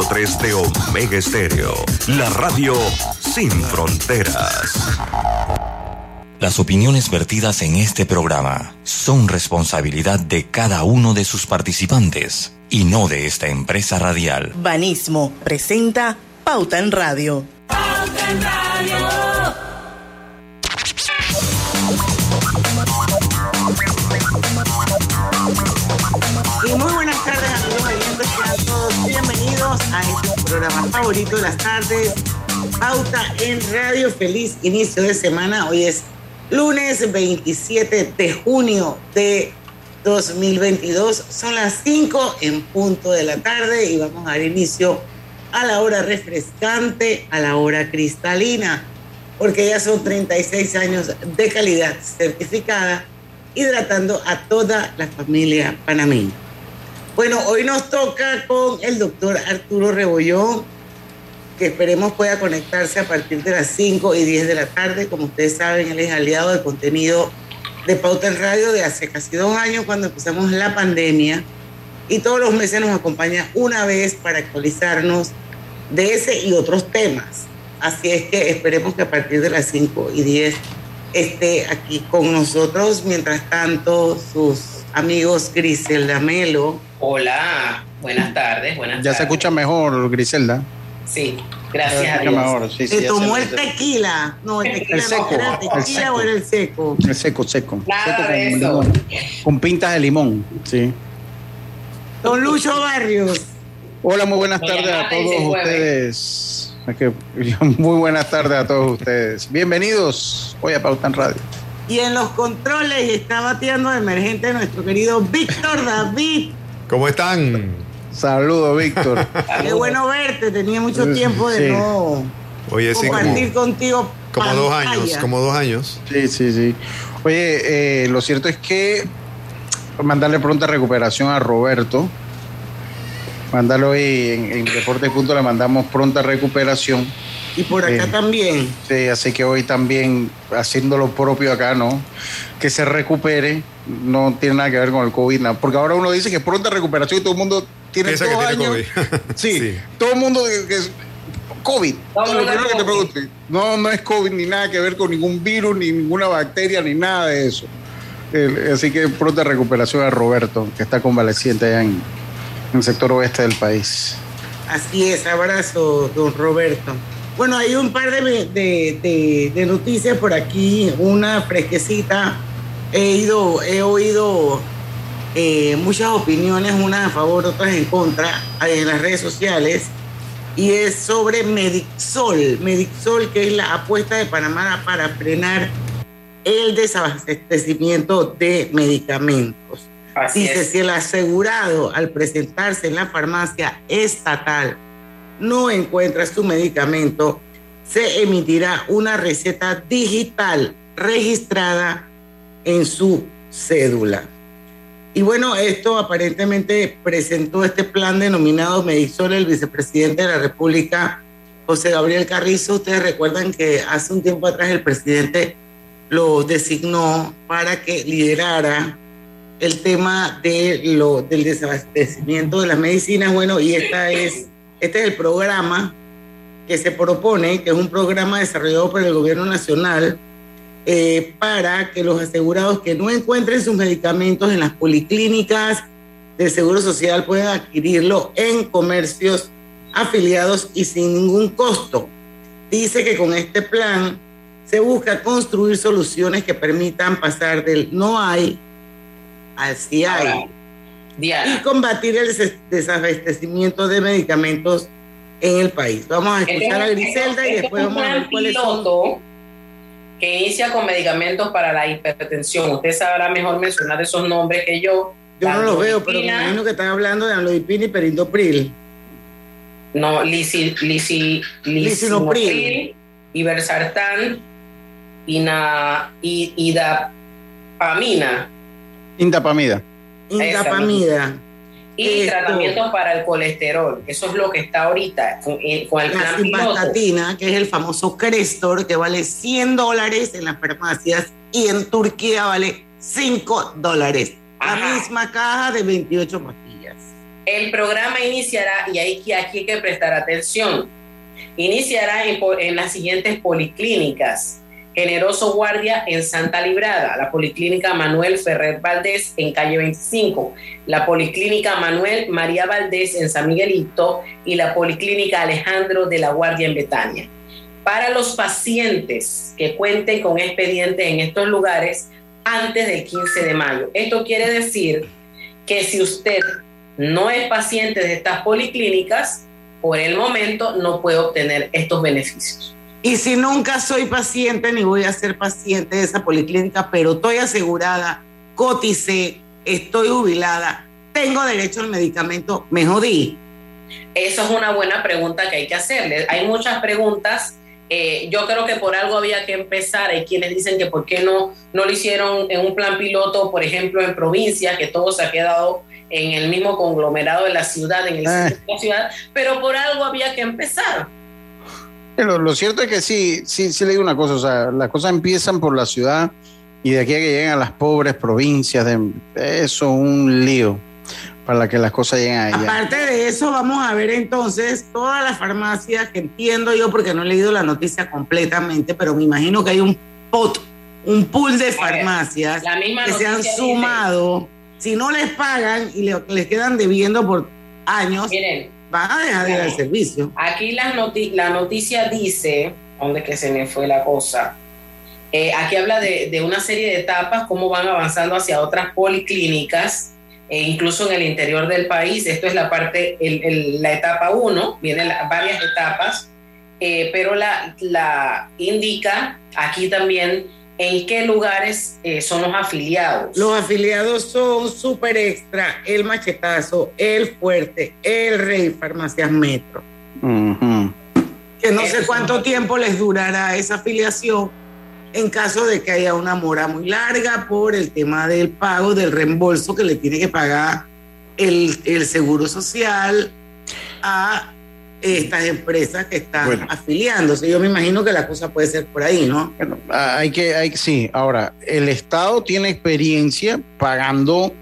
100.3 de Omega Estéreo, la radio sin fronteras. Las opiniones vertidas en este programa son responsabilidad de cada uno de sus participantes y no de esta empresa radial. Banismo presenta Pauta en Radio. Pauta en Radio. A este programa favorito de las tardes, Pauta en Radio. Feliz inicio de semana. Hoy es lunes 27 de junio de 2022. Son las 5 en punto de la tarde y vamos a dar inicio a la hora refrescante, a la hora cristalina, porque ya son 36 años de calidad certificada, hidratando a toda la familia panameña. Bueno, hoy nos toca con el doctor Arturo Rebollón, que esperemos pueda conectarse a partir de las 5 y 10 de la tarde. Como ustedes saben, él es aliado de contenido de Pauta en Radio de hace casi dos años cuando empezamos la pandemia y todos los meses nos acompaña una vez para actualizarnos de ese y otros temas. Así es que esperemos que a partir de las 5 y 10 esté aquí con nosotros. Mientras tanto, sus amigos Griselda Melo. Hola, buenas tardes, buenas Ya tardes. se escucha mejor, Griselda. Sí, gracias se a Dios. mejor. Sí, tomó el tequila. No, el tequila El seco, no, ¿era el tequila seco. o era el seco? El seco, seco. Nada Seco con de eso. limón. Con pintas de limón, sí. Don Lucho Barrios. Hola, muy buenas tardes a todos ustedes. Muy buenas tardes a todos ustedes. Bienvenidos hoy a Pauta en Radio. Y en los controles está bateando de emergente nuestro querido Víctor David. ¿Cómo están? Saludos, Víctor. Qué bueno verte. Tenía mucho tiempo de sí. no Oye, sí, como, compartir contigo. como dos años, como dos años. Sí, sí, sí. Oye, eh, lo cierto es que mandarle pronta recuperación a Roberto. Mandarlo hoy en, en Deporte Punto, le mandamos pronta recuperación. Y por acá Sí. también. Sí, así que hoy también haciendo lo propio acá, ¿no? Que se recupere, no tiene nada que ver con el COVID, nada. porque ahora uno dice que pronta recuperación y todo el mundo tiene Piensa que tiene años. COVID. Sí, Sí. todo el mundo que, que es COVID. No, Lo no, no primero es que te COVID. pregunte, no, no es COVID ni nada que ver con ningún virus, ni ninguna bacteria, ni nada de eso. Así que pronta recuperación a Roberto, que está convaleciente allá en, en el sector oeste del país. Así es, abrazo, don Roberto. Bueno, hay un par de, de- de- de noticias por aquí, una fresquecita. He, ido, he oído eh, muchas opiniones, unas a favor, otras en contra, en las redes sociales, y es sobre Medixol. Medixol, que es la apuesta de Panamá para frenar el desabastecimiento de medicamentos. Así Dice, es. si el asegurado al presentarse en la farmacia estatal no encuentra su medicamento, se emitirá una receta digital registrada en su cédula. Y bueno, esto aparentemente presentó este plan denominado Medisol el vicepresidente de la República, José Gabriel Carrizo. Ustedes recuerdan que hace un tiempo atrás el presidente lo designó para que liderara el tema de lo, del desabastecimiento de las medicinas. Bueno, y esta es, este es el programa que se propone, que es un programa desarrollado por el gobierno nacional eh, para que los asegurados que no encuentren sus medicamentos en las policlínicas del Seguro Social puedan adquirirlo en comercios afiliados y sin ningún costo. Dice que con este plan se busca construir soluciones que permitan pasar del no hay al sí hay Ahora, y Diana, combatir el des- desabastecimiento de medicamentos en el país. Vamos a este escuchar a Griselda y este es después vamos a ver cuáles son. piloto que inicia con medicamentos para la hipertensión. Usted sabrá mejor mencionar esos nombres que yo. Yo La no los veo, pero me imagino que están hablando de amlodipina y perindopril. No, lisi, lisi, Lisinopril. ibersartán, ina, idapamina Indapamida. Indapamida. y Esto. tratamientos para el colesterol. Eso es lo que está ahorita con, eh, con el La plan simvastatina, que es el famoso Crestor, que vale 100 dólares en las farmacias y en Turquía vale 5 dólares. La misma caja de 28 pastillas. El programa iniciará, y aquí, aquí hay que prestar atención, iniciará en, en las siguientes policlínicas. Generoso Guardia en Santa Librada, la Policlínica Manuel Ferrer Valdés en calle 25, la Policlínica Manuel María Valdés en San Miguelito y la Policlínica Alejandro de la Guardia en Betania. Para los pacientes que cuenten con expedientes en estos lugares antes del 15 de mayo. Esto quiere decir que si usted no es paciente de estas policlínicas, por el momento no puede obtener estos beneficios. Y si nunca soy paciente ni voy a ser paciente de esa policlínica, pero estoy asegurada, coticé, estoy jubilada, tengo derecho al medicamento, me jodí. Eso es una buena pregunta que hay que hacerle. Hay muchas preguntas. Eh, yo creo que por algo había que empezar. Hay quienes dicen que por qué no, no lo hicieron en un plan piloto, por ejemplo, en provincia, que todo se ha quedado en el mismo conglomerado de la ciudad, en el Ah. centro de la ciudad, pero por algo había que empezar. Lo cierto es que sí, sí, sí le digo una cosa, o sea, las cosas empiezan por la ciudad y de aquí a que lleguen a las pobres provincias, de, eso es un lío para que las cosas lleguen allá. Aparte de eso, vamos a ver entonces todas las farmacias que entiendo yo, porque no he leído la noticia completamente, pero me imagino que hay un pot, un pool de farmacias La misma que se han sumado. Si no les pagan y le- les quedan debiendo por años, Miren, van a dejar de ir al servicio. Aquí la, noti- la noticia dice, ¿dónde que se me fue la cosa? Eh, aquí habla de, de una serie de etapas, cómo van avanzando hacia otras policlínicas, e incluso en el interior del país. Esto es la parte, el- el- la etapa 1, vienen la- varias etapas, eh, pero la, la indica aquí también en qué lugares eh, son los afiliados. Los afiliados son Super Extra, El Machetazo, El Fuerte, El Rey, Farmacias Metro. Que no sé cuánto tiempo les durará esa afiliación en caso de que haya una mora muy larga por el tema del pago, del reembolso que le tiene que pagar el, el Seguro Social a estas empresas que están Bueno. afiliándose. Yo me imagino que la cosa puede ser por ahí, ¿no? Bueno, hay que, hay, sí, ahora, el Estado tiene experiencia pagando,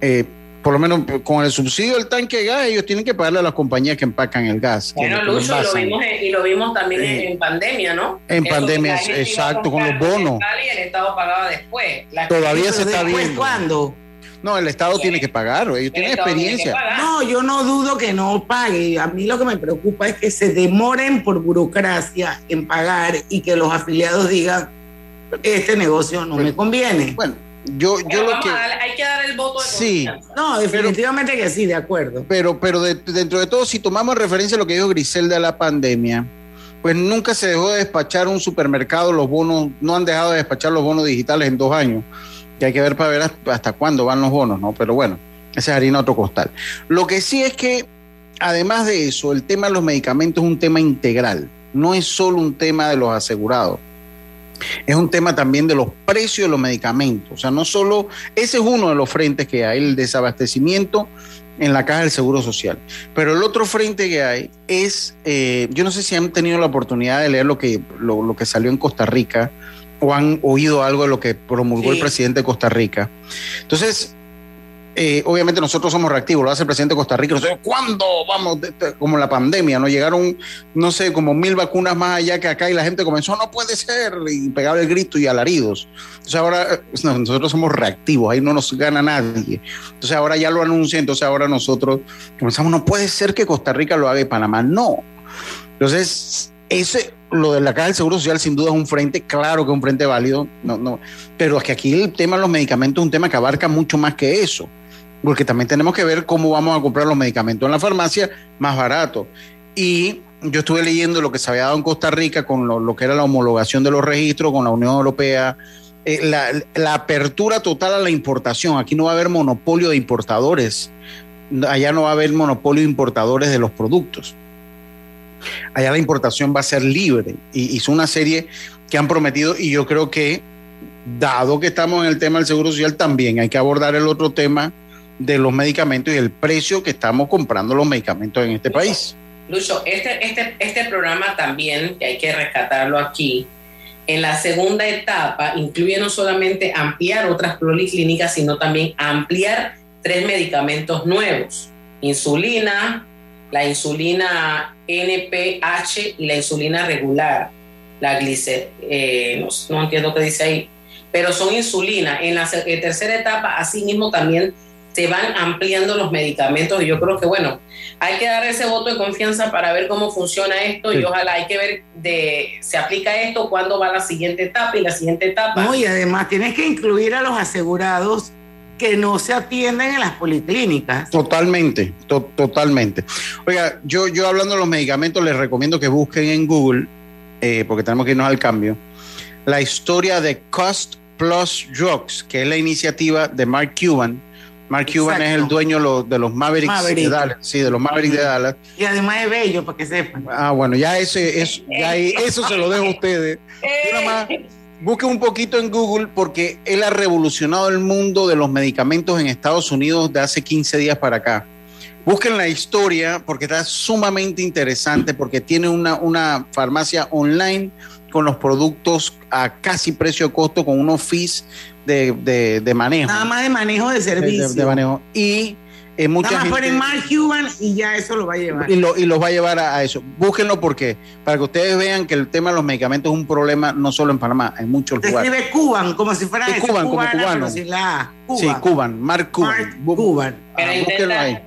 eh, por lo menos con el subsidio del tanque de gas, ellos tienen que pagarle a las compañías que empacan el gas. Bueno, Lucho, y lo vimos, en- y lo vimos también en, pandemia, ¿no? En Eso, pandemia, exacto, con los bonos. Y el Estado pagaba después. La- Todavía se está después, viendo. ¿Cuándo? No, el Estado tiene que pagar, ellos el tienen experiencia. No, yo no dudo que no pague. A mí lo que me preocupa es que se demoren por burocracia en pagar y que los afiliados digan, este negocio no me conviene. Bueno, yo, Pero yo lo que... hay que dar el voto de Sí. confianza. No, definitivamente que sí, de acuerdo. Pero, pero de- dentro de todo, si tomamos referencia a lo que dijo Griselda de la pandemia, pues nunca se dejó de despachar un supermercado, los bonos, no han dejado de despachar los bonos digitales en dos años, que hay que ver para ver hasta, cuándo van los bonos, ¿no? Pero bueno, esa es harina otro costal. Lo que sí es que, además de eso, el tema de los medicamentos es un tema integral, no es solo un tema de los asegurados. Es un tema también de los precios de los medicamentos. O sea, no solo, ese es uno de los frentes que hay, el desabastecimiento en la caja del Seguro Social. Pero el otro frente que hay es, eh, yo no sé si han tenido la oportunidad de leer lo que, lo que salió en Costa Rica o han oído algo de lo que promulgó Sí. el presidente de Costa Rica. Entonces, eh, obviamente nosotros somos reactivos, lo hace el presidente de Costa Rica. Nosotros, ¿cuándo vamos? De- de- Como la pandemia, ¿no? Llegaron, no sé, como mil vacunas más allá que acá y la gente comenzó, no puede ser, y pegaba el grito y alaridos. Entonces ahora eh, no, nosotros somos reactivos, ahí no nos gana nadie. Entonces ahora ya lo anuncia, entonces ahora nosotros comenzamos, no puede ser que Costa Rica lo haga y Panamá no. Entonces, ese, lo de la Caja del Seguro Social sin duda es un frente, claro que es un frente válido, no, no, pero es que aquí el tema de los medicamentos es un tema que abarca mucho más que eso, porque también tenemos que ver cómo vamos a comprar los medicamentos en la farmacia más barato. Y yo estuve leyendo lo que se había dado en Costa Rica con lo, que era la homologación de los registros con la Unión Europea, eh, la, la apertura total a la importación. Aquí no va a haber monopolio de importadores, allá no va a haber monopolio de importadores de los productos. Allá la importación va a ser libre y hizo una serie que han prometido y yo creo que dado que estamos en el tema del seguro social también hay que abordar el otro tema de los medicamentos y el precio que estamos comprando los medicamentos en este país. Lucho, este, este, este programa también, que hay que rescatarlo aquí, en la segunda etapa incluye no solamente ampliar otras policlínicas, sino también ampliar tres medicamentos nuevos. insulina, la insulina NPH y la insulina regular, la glicer, eh, no, no, entiendo qué dice ahí, pero son insulina. En la tercera etapa, asimismo, también se van ampliando los medicamentos y yo creo que, bueno, hay que dar ese voto de confianza para ver cómo funciona esto y ojalá hay que ver de se aplica esto, cuándo va la siguiente etapa y la siguiente etapa. No, y además tienes que incluir a los asegurados que no se atienden en las policlínicas. Totalmente, totalmente. Oiga, yo, yo hablando de los medicamentos, les recomiendo que busquen en Google, eh, porque tenemos que irnos al cambio, la historia de Cost Plus Drugs, que es la iniciativa de Mark Cuban. Mark Cuban es el dueño de los Mavericks de Dallas. Sí, de los Mavericks de Dallas. Y además es bello, para que sepan. Ah, bueno, ya, ese, eso, ya eso se lo dejo a ustedes. nada más Busquen un poquito en Google porque él ha revolucionado el mundo de los medicamentos en Estados Unidos de hace 15 días para acá. Busquen la historia porque está sumamente interesante porque tiene una, una farmacia online con los productos a casi precio de costo con unos fees de, de, manejo. Nada más de manejo de servicio. De, manejo. Y eh, mucha Nada más Mark Cuban y ya eso lo va a llevar. Y, lo, y los va a llevar a, eso. Búsquenlo porque, para que ustedes vean que el tema de los medicamentos es un problema no solo en Panamá, en muchos Se lugares. escribe Cuban, como si fuera sí, Cuban, como cubano. Sí, la Cuban. Sí, Cuban, Mark Cuban. Mark Cuban. Pero intenta,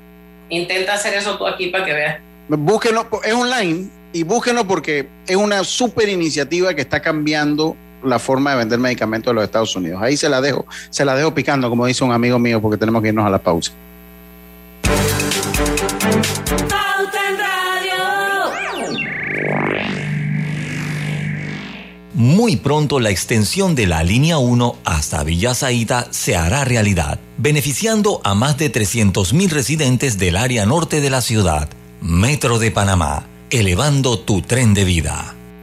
intenta hacer eso tú aquí para que veas. Búsquenlo, es online y búsquenlo porque es una súper iniciativa que está cambiando la forma de vender medicamentos de los Estados Unidos. Ahí se la dejo, se la dejo picando, como dice un amigo mío, porque tenemos que irnos a la pausa. Muy pronto la extensión de la línea 1 hasta Villa Zaita se hará realidad, beneficiando a más de 300.000 residentes del área norte de la ciudad. Metro de Panamá, elevando tu tren de vida.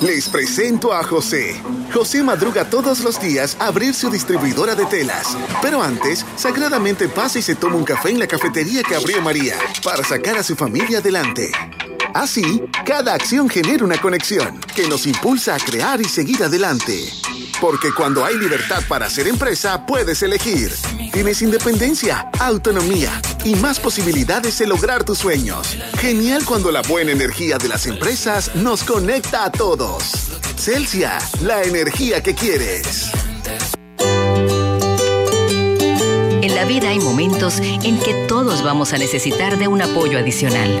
Les presento a José. José madruga todos los días a abrir su distribuidora de telas. Pero antes, sagradamente pasa y se toma un café en la cafetería que abrió María para sacar a su familia adelante. Así, cada acción genera una conexión que nos impulsa a crear y seguir adelante. Porque cuando hay libertad para hacer empresa, puedes elegir. Tienes independencia, autonomía y más posibilidades de lograr tus sueños. Genial cuando la buena energía de las empresas nos conecta a todos. Celsia, la energía que quieres. En la vida hay momentos en que todos vamos a necesitar de un apoyo adicional.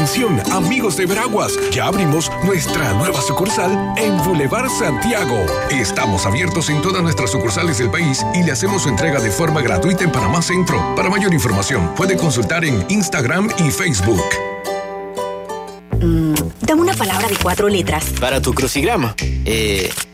Atención, amigos de Veraguas, ya abrimos nuestra nueva sucursal en Boulevard Santiago. Estamos abiertos en todas nuestras sucursales del país y le hacemos su entrega de forma gratuita en Panamá Centro. Para mayor información, puede consultar en Instagram y Facebook. Mm, dame una palabra de cuatro letras. Para tu crucigrama. Eh.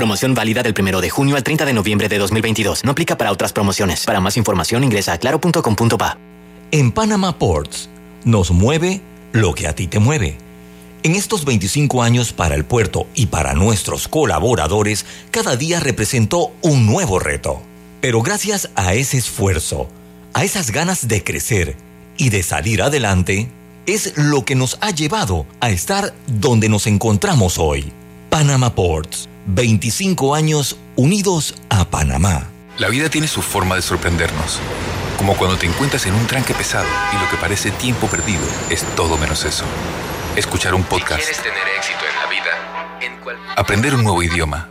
Promoción válida del 1 de junio al 30 de noviembre de 2022. No aplica para otras promociones. Para más información ingresa a claro.com.pa. En Panama Ports nos mueve lo que a ti te mueve. En estos 25 años para el puerto y para nuestros colaboradores, cada día representó un nuevo reto. Pero gracias a ese esfuerzo, a esas ganas de crecer y de salir adelante, es lo que nos ha llevado a estar donde nos encontramos hoy. Panama Ports 25 años unidos a Panamá. La vida tiene su forma de sorprendernos. Como cuando te encuentras en un tranque pesado y lo que parece tiempo perdido es todo menos eso. Escuchar un podcast. ¿Quieres tener éxito en la vida? Aprender un nuevo idioma.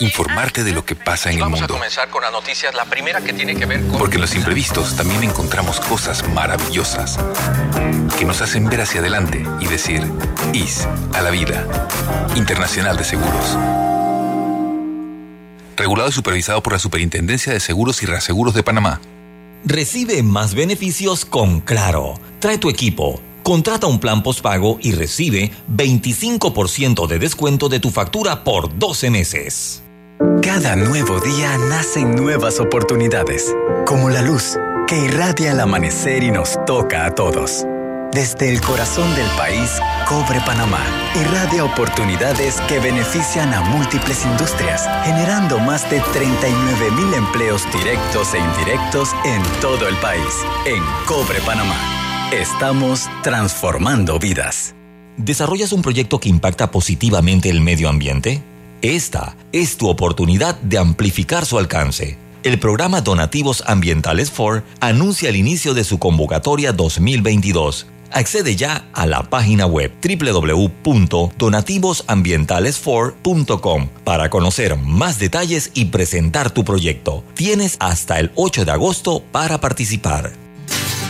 Informarte de lo que pasa en el Vamos a mundo. comenzar con la noticia, la primera que tiene que ver con... Porque en los imprevistos también encontramos cosas maravillosas que nos hacen ver hacia adelante y decir IS a la vida. Internacional de Seguros. Regulado y supervisado por la Superintendencia de Seguros y Reaseguros de Panamá. Recibe más beneficios con Claro. Trae tu equipo. Contrata un plan postpago y recibe 25% de descuento de tu factura por 12 meses. Cada nuevo día nacen nuevas oportunidades, como la luz que irradia el amanecer y nos toca a todos. Desde el corazón del país, Cobre Panamá irradia oportunidades que benefician a múltiples industrias, generando más de 39 mil empleos directos e indirectos en todo el país. En Cobre Panamá, estamos transformando vidas. ¿Desarrollas un proyecto que impacta positivamente el medio ambiente? Esta es tu oportunidad de amplificar su alcance. El programa Donativos Ambientales 4 anuncia el inicio de su convocatoria 2022. Accede ya a la página web www.donativosambientales4.com para conocer más detalles y presentar tu proyecto. Tienes hasta el 8 de agosto para participar.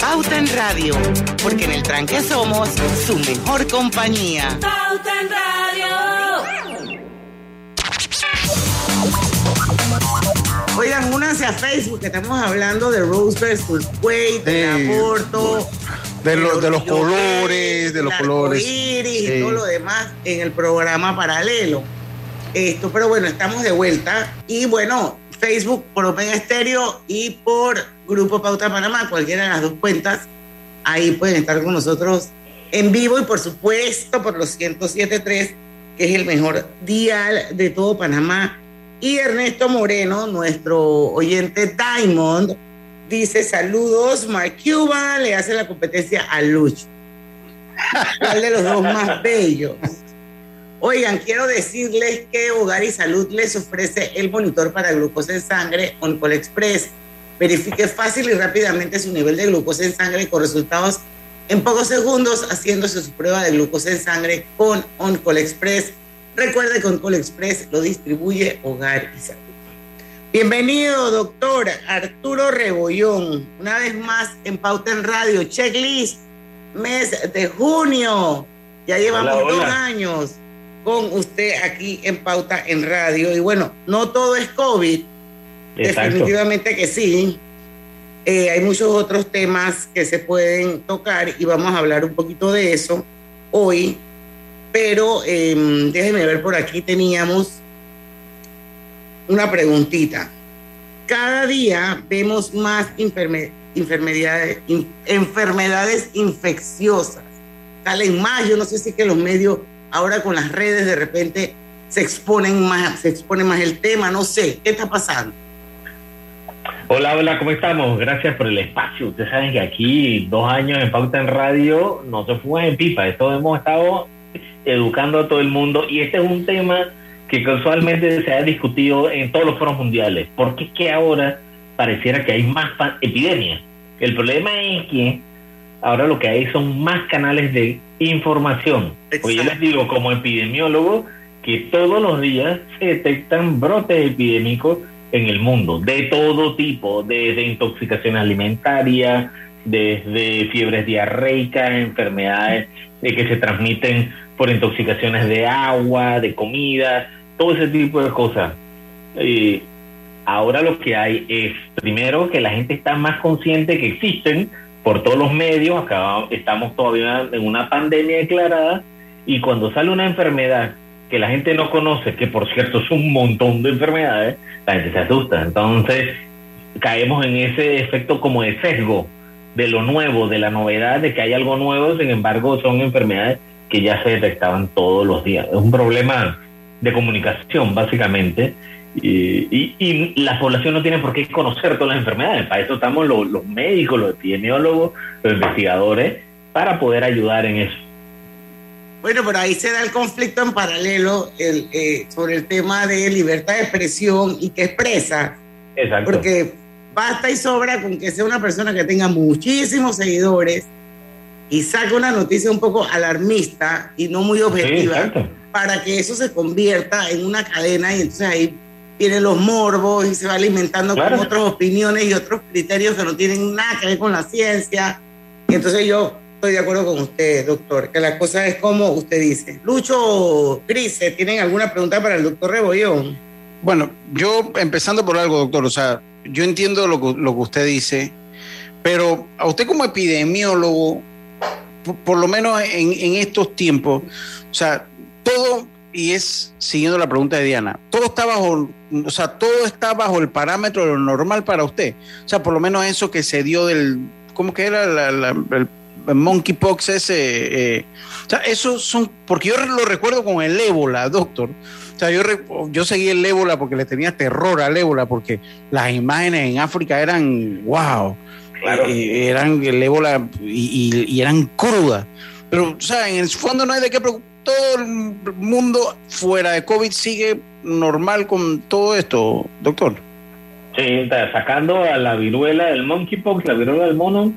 Pauta en Radio, porque en el tranque somos su mejor compañía. Pauta en Radio. Oigan, únanse a Facebook, que estamos hablando de Rose versus Wade, del aborto, De, los de los colores, de los colores. arcoíris y todo lo demás en el programa paralelo. Esto, pero bueno, estamos de vuelta. Y bueno, Facebook por Open Estéreo y por Grupo Pauta Panamá, cualquiera de las dos cuentas. Ahí pueden estar con nosotros en vivo y por supuesto por los 107.3, que es el mejor dial de todo Panamá. Y Ernesto Moreno, nuestro oyente Diamond, dice saludos, Mark Cuban le hace la competencia a Lucho. ¿Cuál de los dos más bellos? Oigan, quiero decirles que Hogar y Salud les ofrece el monitor para glucosa en sangre Oncol Express. Verifique fácil y rápidamente su nivel de glucosa en sangre con resultados en pocos segundos haciéndose su prueba de glucosa en sangre con Oncol Express. Recuerde que Oncol Express lo distribuye Hogar y Salud. Bienvenido, doctor Arturo Rebollón, una vez más en Pauta en Radio, checklist, mes de junio. Ya llevamos Hola, hola. dos años con usted aquí en Pauta en Radio. Y bueno, no todo es COVID, Definitivamente que sí. Eh, hay muchos otros temas que se pueden tocar y vamos a hablar un poquito de eso hoy. Pero eh, déjenme ver por aquí, teníamos una preguntita. Cada día vemos más enferme- enfermedades, enfermedades infecciosas. Salen más, yo no sé si que los medios ahora con las redes de repente se exponen más, se expone más el tema, no sé, ¿qué está pasando? Hola, hola, ¿cómo estamos? Gracias por el espacio. Ustedes saben que aquí dos años en Pauta en Radio no se fue en pipa. Esto hemos estado educando a todo el mundo y este es un tema que casualmente se ha discutido en todos los foros mundiales. ¿Por qué es que ahora pareciera que hay más epidemias? El problema es que ahora lo que hay son más canales de información. Pues yo les digo como epidemiólogo que todos los días se detectan brotes epidémicos en el mundo, de todo tipo, desde intoxicación alimentaria, desde fiebres diarreicas, enfermedades de que se transmiten por intoxicaciones de agua, de comida, todo ese tipo de cosas. Ahora lo que hay es, primero, que la gente está más consciente que existen por todos los medios, acá estamos todavía en una pandemia declarada, y cuando sale una enfermedad que la gente no conoce, que por cierto es un montón de enfermedades, la gente se asusta. Entonces caemos en ese efecto como de sesgo de lo nuevo, de la novedad, de que hay algo nuevo, sin embargo son enfermedades que ya se detectaban todos los días. Es un problema de comunicación, básicamente, y, y- la población no tiene por qué conocer todas las enfermedades. Para eso estamos los médicos, los epidemiólogos, los investigadores, para poder ayudar en eso. Bueno, pero ahí se da el conflicto en paralelo el, eh, sobre el tema de libertad de expresión y que expresa. Exacto. Porque basta y sobra con que sea una persona que tenga muchísimos seguidores y saque una noticia un poco alarmista y no muy objetiva exacto. para que eso se convierta en una cadena y entonces ahí vienen los morbos y se va alimentando Claro. con otras opiniones y otros criterios que no tienen nada que ver con la ciencia. Y entonces yo estoy de acuerdo con usted, doctor, que la cosa es como usted dice. Lucho, Cris, ¿tienen alguna pregunta para el doctor Rebollón? Bueno, yo empezando por algo, doctor, o sea, yo entiendo lo que, lo que usted dice, pero a usted como epidemiólogo, por, por lo menos en, en estos tiempos, o sea, todo, y es siguiendo la pregunta de Diana, todo está bajo, o sea, todo está bajo el parámetro de lo normal para usted. O sea, por lo menos eso que se dio del, ¿cómo que era? La- la- el, monkeypox ese. eh, o sea, esos son, porque yo lo recuerdo con el ébola, doctor. O sea, yo, yo seguí el ébola porque le tenía terror al ébola, porque las imágenes en África eran, wow, eh, eran el ébola y, y- y eran crudas. Pero, o sea, en el fondo no hay de qué preocupar. Todo el mundo fuera de COVID sigue normal con todo esto, doctor. Sí, está sacando a la viruela del monkeypox, la viruela del mono,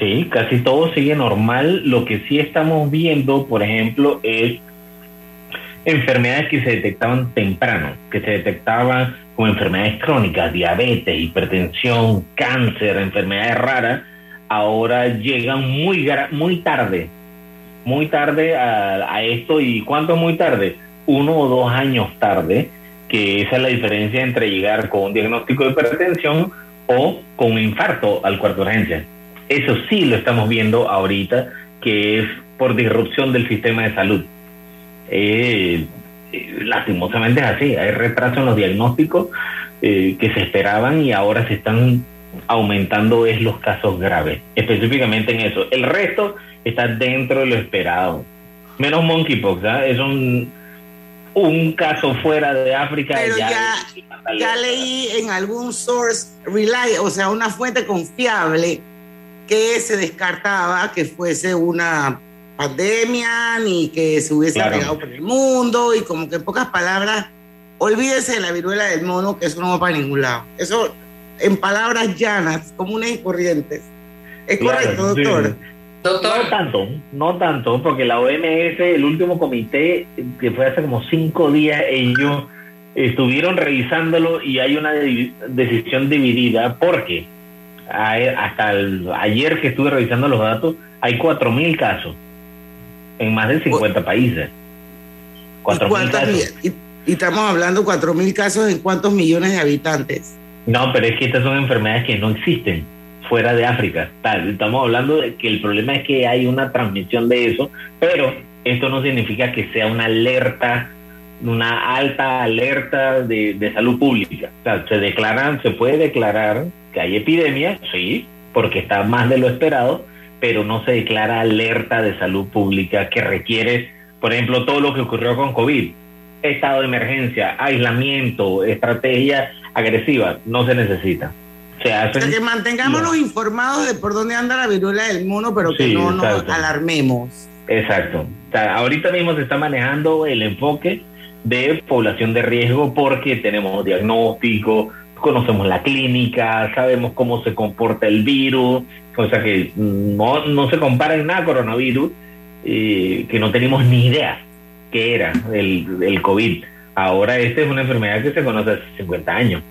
sí, casi todo sigue normal. Lo que sí estamos viendo, por ejemplo, es enfermedades que se detectaban temprano, que se detectaban como enfermedades crónicas, diabetes, hipertensión, cáncer, enfermedades raras, ahora llegan muy, tarde, muy tarde a, esto. ¿Y cuánto muy tarde? Uno o dos años tarde, que esa es la diferencia entre llegar con un diagnóstico de hipertensión o con un infarto al cuarto urgencia. Eso sí lo estamos viendo ahorita, que es por disrupción del sistema de salud. Eh, eh, lastimosamente es así, hay retraso en los diagnósticos eh, que se esperaban y ahora se están aumentando es los casos graves, específicamente en eso. El resto está dentro de lo esperado. Menos monkeypox, ¿ah? es un, un caso fuera de África. Pero ya, ya, ya leí en algún source relay, o sea, una fuente confiable, que se descartaba que fuese una pandemia ni que se hubiese Claro. regado por el mundo y como que en pocas palabras, olvídese de la viruela del mono, que eso no va para ningún lado. Eso en palabras llanas, comunes y corrientes. Es Claro, correcto, sí. doctor. No tanto, no tanto, porque la OMS, el último comité, que fue hace como cinco días, ellos estuvieron revisándolo y hay una decisión dividida, porque hasta el- ayer que estuve revisando los datos, hay 4.000 casos en más de 50 países. ¿Y, 4.000 cuántas casos. y- y estamos hablando 4 mil casos en cuántos millones de habitantes. No, pero es que estas son enfermedades que no existen fuera de África. Tal, Estamos hablando de que el problema es que hay una transmisión de eso, pero esto no significa que sea una alerta, una alta alerta de, de salud pública. O sea, se declaran, se puede declarar que hay epidemia, sí, porque está más de lo esperado, pero no se declara alerta de salud pública que requiere, por ejemplo, todo lo que ocurrió con COVID. Estado de emergencia, aislamiento, estrategia agresiva, no se necesita. Se O sea, que mantengámonos informados de por dónde anda la viruela del mono, pero que Sí, no nos exacto. alarmemos. Exacto. O sea, ahorita mismo se está manejando el enfoque de población de riesgo porque tenemos diagnóstico, conocemos la clínica, sabemos cómo se comporta el virus, o sea que no, no se compara en nada coronavirus, eh, que no tenemos ni idea qué era el, el COVID. Ahora esta es una enfermedad que se conoce hace 50 años.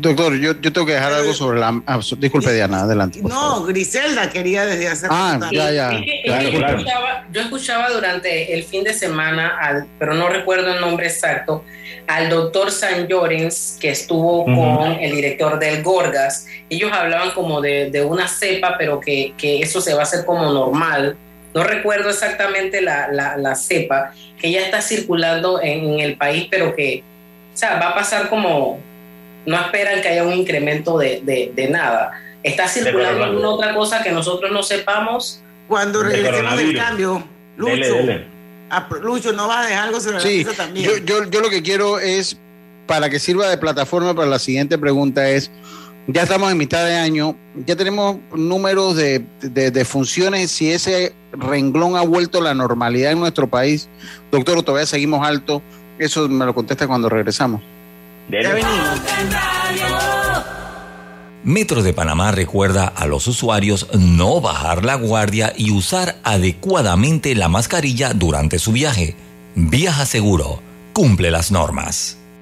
Doctor, yo, yo tengo que dejar algo sobre la... ah, so- disculpe, Diana, adelante. favor. No, Griselda quería desde hace Ah, ya, ya. Es que- es que Claro, yo, escuchaba, yo escuchaba durante el fin de semana, al, pero no recuerdo el nombre exacto, al doctor San Llorens, que estuvo con el director del Gorgas. Ellos hablaban como de, de una cepa, pero que, que eso se va a hacer como normal no recuerdo exactamente la, la, la cepa, que ya está circulando en, en el país, pero que, o sea, va a pasar como, no esperan que haya un incremento de, de, de nada. Está circulando alguna otra cosa que nosotros no sepamos. Cuando De regresemos del cambio, Lucho, Dele, dele. ah, Lucho, no vas a dejar algo sobre Sí, la mesa también. yo, yo, yo lo que quiero es, para que sirva de plataforma para la siguiente pregunta es, ya estamos en mitad de año, ya tenemos números de, de, de funciones, si ese renglón ha vuelto a la normalidad en nuestro país. Doctor, todavía seguimos alto. Eso me lo contesta cuando regresamos. Metro de Panamá recuerda a los usuarios no bajar la guardia y usar adecuadamente la mascarilla durante su viaje. Viaja seguro. Cumple las normas.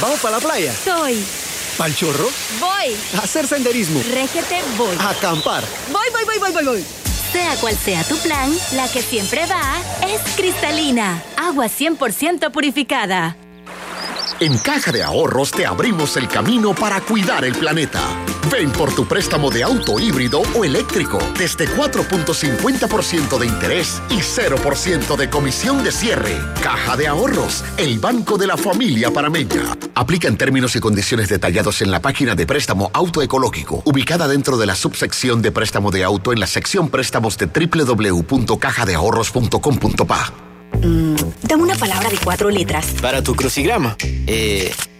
¿Vamos para la playa? Soy. ¿Pal chorro? Voy. A hacer senderismo. Régete, voy. A acampar. Voy, voy, voy, voy, voy, voy. Sea cual sea tu plan, la que siempre va es cristalina. Agua 100% purificada. En Caja de Ahorros te abrimos el camino para cuidar el planeta. Ven por tu préstamo de auto híbrido o eléctrico desde 4.50% de interés y 0% de comisión de cierre. Caja de Ahorros, el banco de la familia parameña. Aplica en términos y condiciones detallados en la página de préstamo autoecológico, ubicada dentro de la subsección de préstamo de auto en la sección préstamos de www.cajadeahorros.com.pa. Dame una palabra de cuatro letras. Para tu crucigrama. Eh,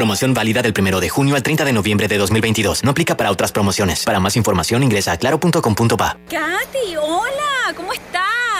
Promoción válida del 1 de junio al 30 de noviembre de 2022. No aplica para otras promociones. Para más información ingresa a claro.com.pa. Katy, hola, ¿cómo estás?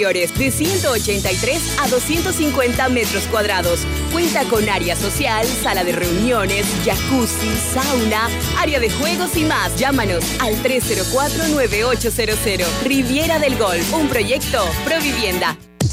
de 183 a 250 metros cuadrados. Cuenta con área social, sala de reuniones, jacuzzi, sauna, área de juegos y más. Llámanos al 304-9800. Riviera del Golf, un proyecto Provivienda.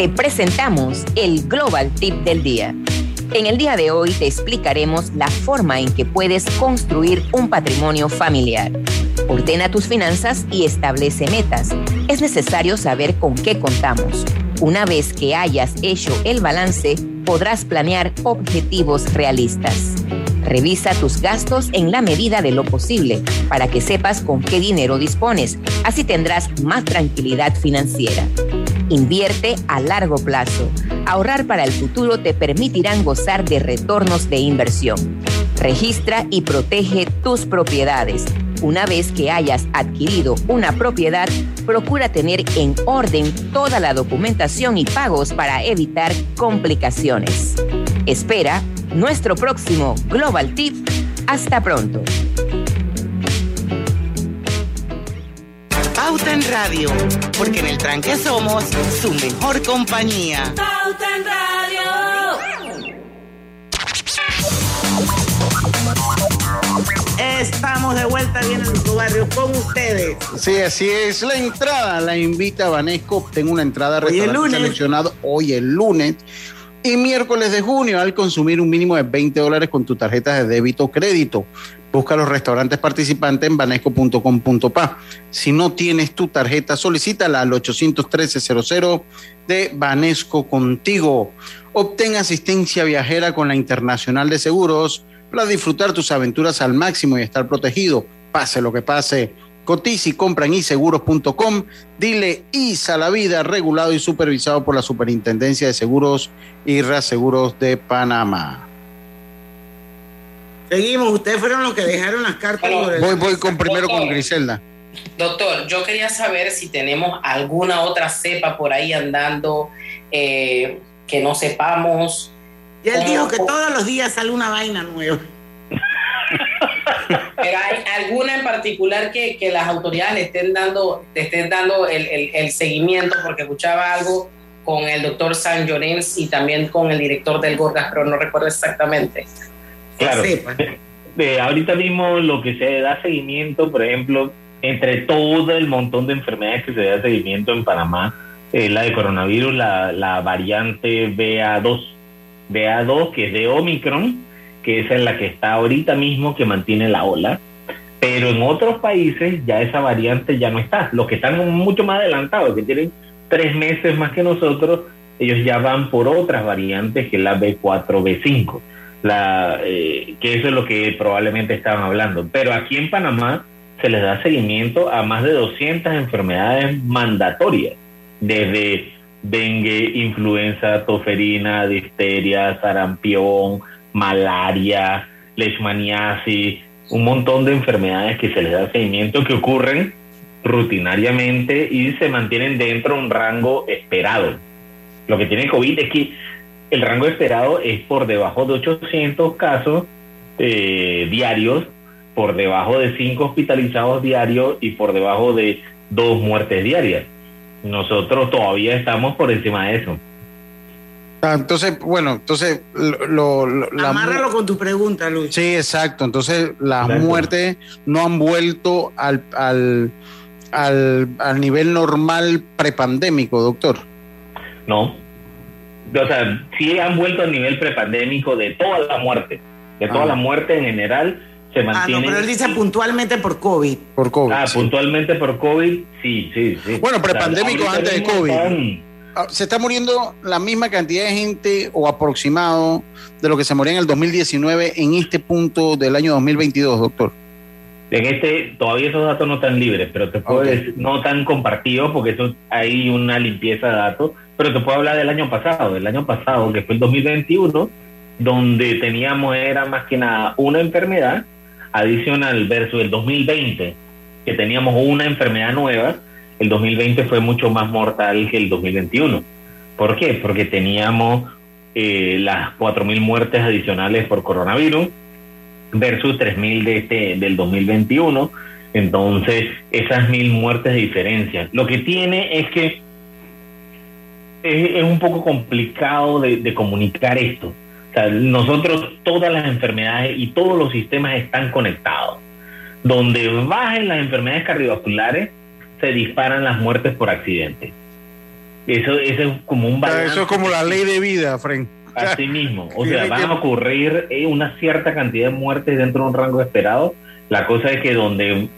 Te presentamos el Global Tip del Día. En el día de hoy te explicaremos la forma en que puedes construir un patrimonio familiar. Ordena tus finanzas y establece metas. Es necesario saber con qué contamos. Una vez que hayas hecho el balance, podrás planear objetivos realistas. Revisa tus gastos en la medida de lo posible para que sepas con qué dinero dispones. Así tendrás más tranquilidad financiera. Invierte a largo plazo. Ahorrar para el futuro te permitirán gozar de retornos de inversión. Registra y protege tus propiedades. Una vez que hayas adquirido una propiedad, procura tener en orden toda la documentación y pagos para evitar complicaciones. Espera nuestro próximo Global Tip. Hasta pronto. Pauta en Radio, porque en el tranque somos su mejor compañía. Pauta en Radio. Estamos de vuelta bien en tu barrio con ustedes. Sí, así es. La entrada la invita Vanesco. Tengo una entrada a Hoy el restaurante lunes. seleccionado hoy el lunes y miércoles de junio al consumir un mínimo de 20 dólares con tu tarjeta de débito o crédito. Busca los restaurantes participantes en banesco.com.pa. Si no tienes tu tarjeta, solicítala al 813-00 de Banesco contigo. Obtén asistencia viajera con la Internacional de Seguros para disfrutar tus aventuras al máximo y estar protegido. Pase lo que pase. Cotiza y compra en iseguros.com. Dile ISA la vida, regulado y supervisado por la Superintendencia de Seguros y Reaseguros de Panamá. Seguimos, ustedes fueron los que dejaron las cartas. la Voy, voy con primero con Griselda. Doctor, yo quería saber si tenemos alguna otra cepa por ahí andando eh, que no sepamos. Y él ¿Cómo- dijo que todos los días sale una vaina nueva. Pero hay alguna en particular que, que las autoridades le estén dando, le estén dando el, el- el seguimiento, porque escuchaba algo con el doctor San Llorens y también con el director del Gorgas, pero no recuerdo exactamente. Claro. sepa. De ahorita mismo lo que se da seguimiento, por ejemplo, entre todo el montón de enfermedades que se da seguimiento en Panamá, eh, la de coronavirus, la, la variante BA2, BA2 que es de Omicron, que esa es la que está ahorita mismo que mantiene la ola, pero en otros países ya esa variante ya no está. Los que están mucho más adelantados, que tienen tres meses más que nosotros, ellos ya van por otras variantes que es la B4, B5 la, eh, que eso es lo que probablemente estaban hablando. Pero aquí en Panamá se les da seguimiento a más de 200 enfermedades mandatorias, desde dengue, influenza, toferina, difteria, sarampión, malaria, leishmaniasis, un montón de enfermedades que se les da seguimiento que ocurren rutinariamente y se mantienen dentro de un rango esperado. Lo que tiene COVID es que el rango esperado es por debajo de 800 casos eh, diarios, por debajo de 5 hospitalizados diarios y por debajo de 2 muertes diarias. Nosotros todavía estamos por encima de eso. Ah, Entonces, bueno, entonces lo, lo- la Amárralo con tu pregunta, Luis. Sí, exacto. Entonces, las Exacto. muertes no han vuelto al, al, al, al nivel normal prepandémico, doctor. No. O sea, sí han vuelto al nivel prepandémico de toda la muerte. De toda Ah. la muerte en general se Ah, no, mantiene. pero él dice puntualmente por COVID. Por COVID. Ah, sí. puntualmente por COVID, sí, sí, sí. Bueno, prepandémico O sea, antes de COVID. están- Ah, Se está muriendo la misma cantidad de gente o aproximado de lo que se moría en el 2019 en este punto del año 2022, doctor. En este, todavía esos datos no están libres, pero te puedo decir, no tan compartidos, porque eso hay una limpieza de datos, pero te puedo hablar del año pasado, del año pasado, que fue el 2021, donde teníamos, era más que nada una enfermedad adicional versus el 2020, que teníamos una enfermedad nueva, el 2020 fue mucho más mortal que el 2021. ¿Por qué? Porque teníamos eh, las 4.000 muertes adicionales por coronavirus, versus 3.000 de este, del 2021. Entonces, esas mil muertes de diferencia. Lo que tiene es que es, es un poco complicado de, de comunicar esto. O sea, nosotros, todas las enfermedades y todos los sistemas están conectados. Donde bajen las enfermedades cardiovasculares, se disparan las muertes por accidente. Eso, eso es como un balance eso es como la ley de vida, Fren. Así mismo. O sea, van a ocurrir eh, una cierta cantidad de muertes dentro de un rango esperado. La cosa es que donde,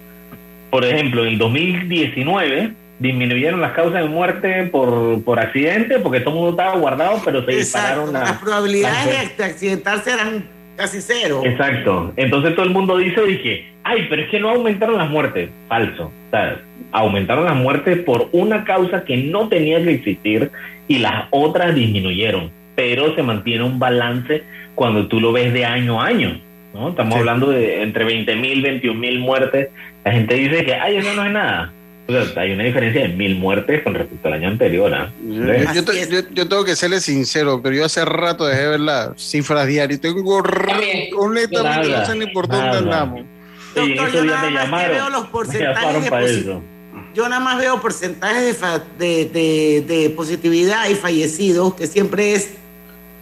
por ejemplo, en el 2019 disminuyeron las causas de muerte por, por accidente porque todo el mundo estaba guardado, pero se Exacto. dispararon Las las... probabilidades las- de- de accidentarse eran casi cero. Exacto. Entonces todo el mundo dice, dije, ay, pero es que no aumentaron las muertes. Falso. O sea, aumentaron las muertes por una causa que no tenía que existir y las otras disminuyeron. Pero se mantiene un balance cuando tú lo ves de año a año. ¿no? Estamos hablando de entre 20 mil, 21 mil muertes. La gente dice que, ay, eso no es nada. O sea, hay una diferencia de mil muertes con respecto al año anterior. ¿ah? Yo, yo te- yo- yo tengo que serle sincero, pero yo hace rato dejé de ver las cifras diarias. Tengo honestamente no sé ni por dónde andamos. Sí, Doctor, yo nada más llamaron. veo los porcentajes de para posi- eso. Yo nada más veo porcentajes de, fa- de, de- de positividad y fallecidos, que siempre es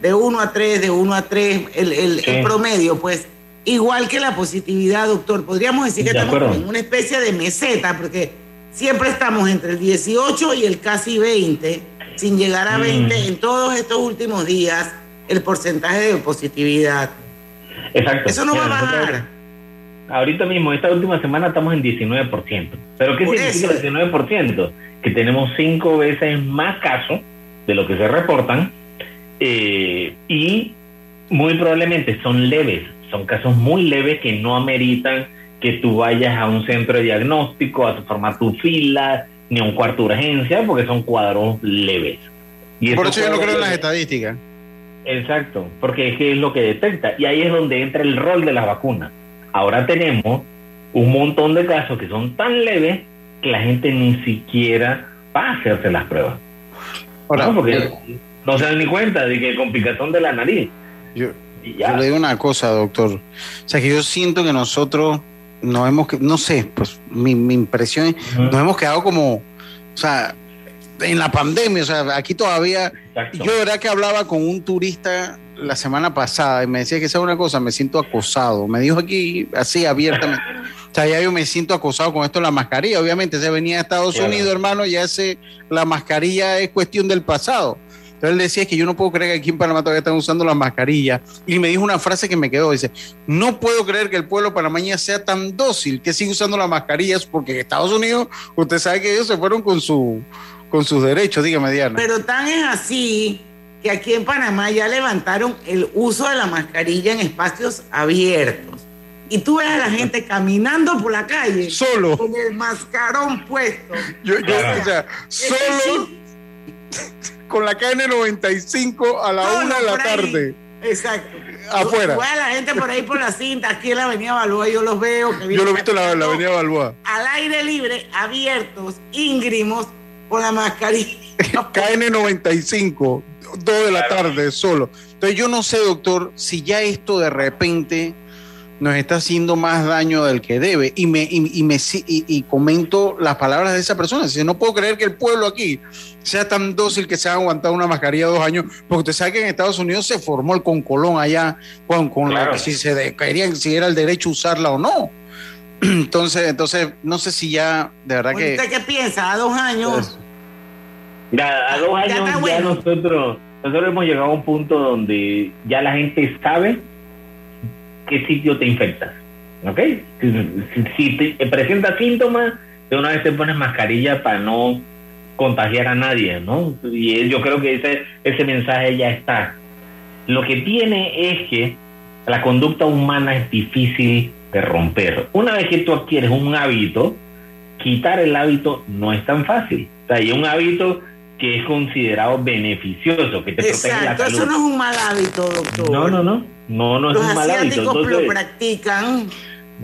de 1 a 3, de 1 a 3, el, el- el Sí. promedio, pues. Igual que la positividad, doctor. Podríamos decir que De estamos acuerdo. en una especie de meseta, porque siempre estamos entre el 18 y el casi 20, sin llegar a Mm. 20 en todos estos últimos días, el porcentaje de positividad. Exacto. Eso no va a bajar. Ahorita mismo, esta última semana estamos en 19%. ¿Pero qué Por significa eso. el 19%? Que tenemos cinco veces más casos de lo que se reportan eh, y muy probablemente son leves, son casos muy leves que no ameritan que tú vayas a un centro de diagnóstico a formar tu fila ni a un cuarto de urgencia porque son cuadros leves. Y Por eso yo no creo en las estadísticas. Exacto, porque es que es lo que detecta. Y ahí es donde entra el rol de las vacunas. Ahora tenemos un montón de casos que son tan leves que la gente ni siquiera va a hacerse las pruebas. Ahora, ¿No? Porque no se dan ni cuenta de que con picazón de la nariz. Yo, yo le digo una cosa, doctor. O sea, que yo siento que nosotros nos hemos, no sé, pues mi, mi impresión es, nos hemos quedado como, o sea, en la pandemia, o sea, aquí todavía, yo de verdad que hablaba con un turista la semana pasada y me decía que esa es una cosa, me siento acosado. Me dijo aquí así abiertamente. O sea, ya yo me siento acosado con esto de la mascarilla. Obviamente, se venía a Estados Claro. Unidos, hermano, ya ese, la mascarilla es cuestión del pasado. Entonces él decía "Es que yo no puedo creer que aquí en Panamá todavía están usando la mascarilla. Y me dijo una frase que me quedó. Dice, no puedo creer que el pueblo panameño sea tan dócil que sigue usando la mascarilla. Es porque en Estados Unidos, usted sabe que ellos se fueron con, su, con sus derechos. Dígame, Diana. Pero tan es así que aquí en Panamá ya levantaron el uso de la mascarilla en espacios abiertos. Y tú ves a la gente caminando por la calle. Solo. Con el mascarón puesto. Yo, yo, o sea, solo con la KN95 a la Solo una de la tarde. Exacto. Afuera. A la gente por ahí por la cinta, aquí en la Avenida Balboa, yo los veo. que Yo lo he visto en la, la Avenida Balboa. Al aire libre, abiertos, íngrimos, con la mascarilla. KN95, 2 de la tarde, solo. Entonces yo no sé, doctor, si ya esto de repente nos está haciendo más daño del que debe. Y me, y, y me si- y, y comento las palabras de esa persona. Dice, no puedo creer que el pueblo aquí sea tan dócil que se ha aguantado una mascarilla dos años, porque usted sabe que en Estados Unidos se formó el concolón allá con, Claro. si se de- querían, si era el derecho a usarla o no. Entonces, entonces, no sé si ya, de verdad que. ¿Usted qué piensa? ¿A dos años? Ya, a dos Ya años está ya, bueno. nosotros, nosotros hemos llegado a un punto donde ya la gente sabe qué sitio te infectas. ¿Ok? Si, si- te presentas síntomas, de una vez te pones mascarilla para no contagiar a nadie, ¿no? Y yo creo que ese, ese mensaje ya está. Lo que tiene es que la conducta humana es difícil de romper. Una vez que tú adquieres un hábito, quitar el hábito no es tan fácil. O sea, hay un hábito que es considerado beneficioso, que te protege la Exacto, salud. eso no es un mal hábito, doctor. No, no, no. No, no es Los un mal hábito. lo practican.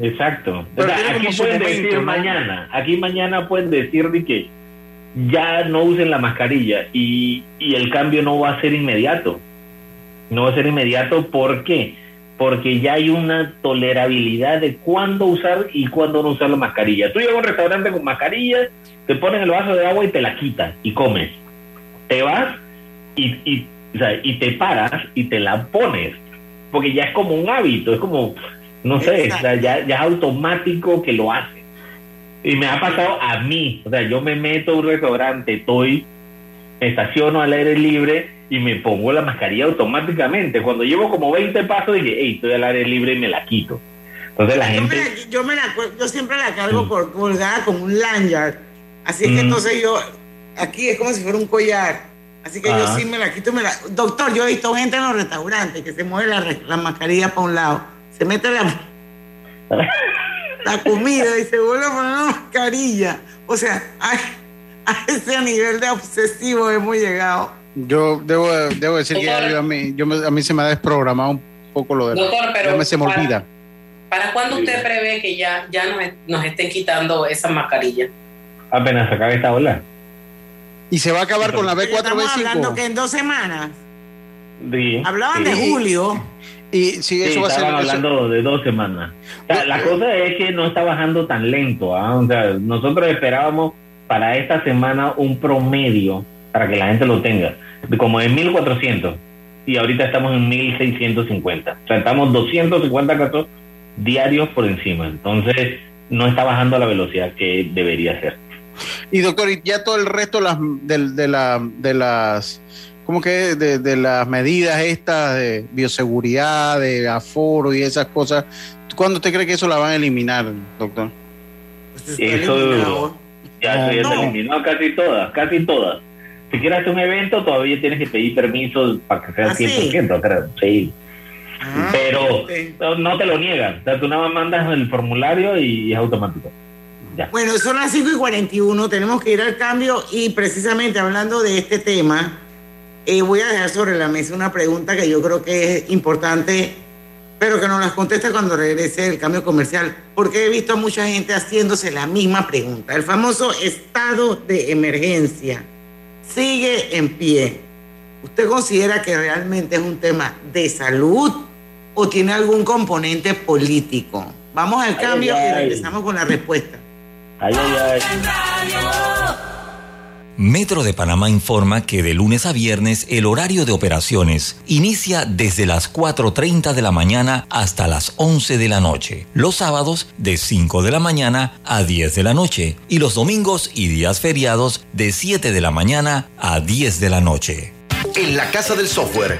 exacto. O sea, aquí pueden decir ¿no? mañana, aquí mañana pueden decir de que ya no usen la mascarilla y, y el cambio no va a ser inmediato. No va a ser inmediato, ¿por qué? Porque ya hay una tolerabilidad de cuándo usar y cuándo no usar la mascarilla. Tú llegas a un restaurante con mascarilla, te pones el vaso de agua y te la quitas y comes. Te vas y, y, o sea, y te paras y te la pones. Porque ya es como un hábito, es como, no sé, o sea, ya, ya es automático que lo hace. Y me ha pasado a mí, o sea, yo me meto a un restaurante, estoy, me estaciono al aire libre y me pongo la mascarilla automáticamente. Cuando llevo como 20 pasos, dije, hey, estoy al aire libre y me la quito. Entonces la Yo me gente... la- Yo, me la, yo siempre la cargo por, colgada con un lanyard. Así es que Mm. entonces yo, aquí es como si fuera un collar. Así que yo sí me la quito. y Me la... Doctor, yo he visto gente en los restaurantes que se mueve la, la mascarilla para un lado, se mete la, la comida y se vuelve a poner la mascarilla. O sea, a, a ese nivel de obsesivo hemos llegado. Yo debo, debo decir que yo a, mí, yo a mí se me ha desprogramado un poco lo de la- Doctor, pero ya me se me para- olvida. ¿Para cuándo usted prevé que ya, ya nos, nos estén quitando esas mascarillas? Apenas acabe esta ola. Y se va a acabar con la Estamos hablando B4B5. que en dos semanas. Sí, Hablaban sí. de julio. Y sí, Sí, eso va a ser. estaban eso- hablando de dos semanas. O sea, la cosa es que no está bajando tan lento. ¿ah? O sea, nosotros esperábamos para esta semana un promedio para que la gente lo tenga, de como en 1400 y ahorita estamos en 1650. O sea, estamos 250 casos diarios por encima. Entonces, no está bajando a la velocidad que debería ser. Y doctor, y ya todo el resto las, de, de, la, de las. ¿Cómo que? De, de las medidas estas de bioseguridad, de aforo y esas cosas. ¿Cuándo usted cree que eso la van a eliminar, doctor? Eso ya, ya No. se eliminó casi todas, casi todas. Si quieres hacer un evento, todavía tienes que pedir permiso para que sea ¿Ah, sí? 100%, creo. Sí. Ah, Pero no, no te lo niegan. O sea, tú nada más mandas el formulario y es automático. Bueno, son las 5 y 41, tenemos que ir al cambio y precisamente hablando de este tema, eh, voy a dejar sobre la mesa una pregunta que yo creo que es importante, pero que nos las conteste cuando regrese el cambio comercial, porque he visto a mucha gente haciéndose la misma pregunta. El famoso estado de emergencia sigue en pie. ¿Usted considera que realmente es un tema de salud o tiene algún componente político? Vamos al Ay, cambio ay, y ay. regresamos con la respuesta. Ay, ay, ay. Metro de Panamá informa que de lunes a viernes el horario de operaciones inicia desde las 4.30 de la mañana hasta las 11 de la noche. Los sábados de 5 de la mañana a 10 de la noche y los domingos y días feriados de 7 de la mañana a 10 de la noche. En la Casa del Software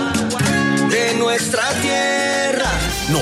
nuestra tierra.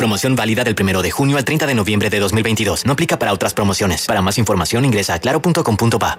Promoción válida del 1 de junio al 30 de noviembre de 2022. No aplica para otras promociones. Para más información ingresa a claro.com.pa.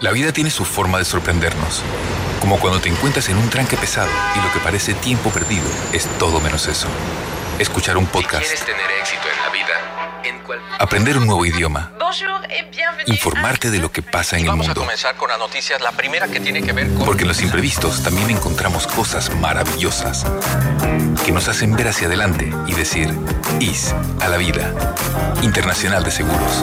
La vida tiene su forma de sorprendernos. Como cuando te encuentras en un tranque pesado y lo que parece tiempo perdido es todo menos eso. Escuchar un podcast, ¿Quieres tener éxito en la vida? En cual... aprender un nuevo idioma, Bonjour et bienvenue. informarte de lo que pasa en el Vamos a mundo. comenzar con las noticias. La primera que tiene que ver con... Porque en los imprevistos también encontramos cosas maravillosas que nos hacen ver hacia adelante y decir IS a la vida. Internacional de Seguros.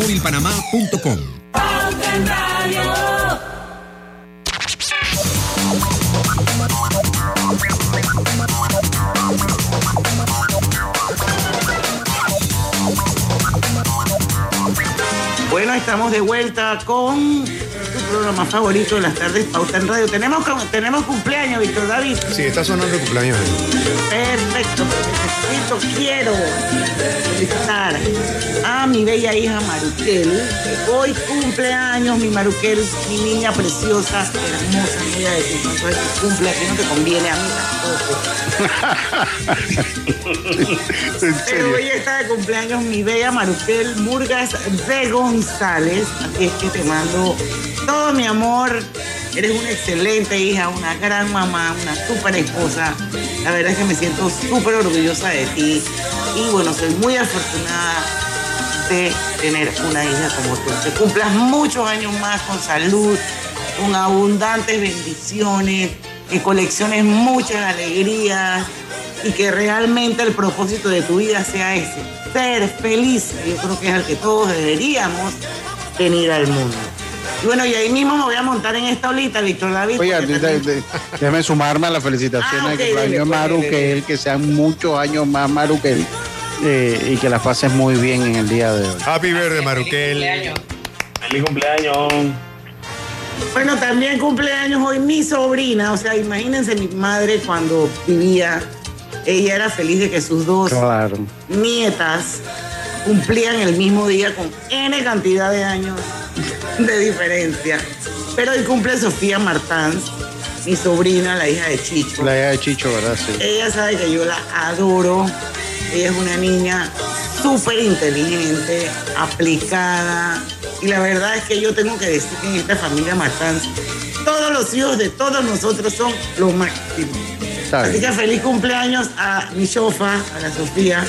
másmóvilpanamá.com. Bueno, estamos de vuelta con programa favorito de las tardes, Pauta en Radio. Tenemos, tenemos cumpleaños, Víctor David. Sí, está sonando el cumpleaños. Perfecto, necesito, quiero felicitar a mi bella hija Maruquel. Hoy cumpleaños, mi Maruquel, mi niña preciosa, hermosa, no voy a decir cuánto es que cumple, aquí no te conviene a mí tampoco. Pero hoy está de cumpleaños mi bella Maruquel Murgas de González. Así es que te mando todo mi amor. Eres una excelente hija, una gran mamá, una súper esposa. La verdad es que me siento súper orgullosa de ti. Y bueno, soy muy afortunada de tener una hija como tú. Que cumplas muchos años más con salud, con abundantes bendiciones, que colecciones muchas alegrías y que realmente el propósito de tu vida sea ese, ser feliz. Yo creo que es al que todos deberíamos venir al mundo. Y bueno, y ahí mismo me voy a montar en esta olita, Víctor David. Oye, también- de- déjame sumarme a la felicitación Ah, de ok, que pues, Maru dele, que él, que sean muchos años más Maru que él. eh, y que la pases muy bien en el día de hoy. Happy verde, Maruquel. Feliz cumpleaños. Bueno, también cumpleaños hoy mi sobrina, o sea, imagínense mi madre cuando vivía, ella era feliz de que sus dos Claro. nietas cumplían el mismo día con N cantidad de años de diferencia. Pero hoy cumple Sofía Martans, mi sobrina, la hija de Chicho. La hija de Chicho, ¿verdad? Sí. Ella sabe que yo la adoro. Ella es una niña súper inteligente, aplicada. Y la verdad es que yo tengo que decir que en esta familia Matanz, todos los hijos de todos nosotros son lo máximo. Así que feliz cumpleaños a mi chofa, a la Sofía.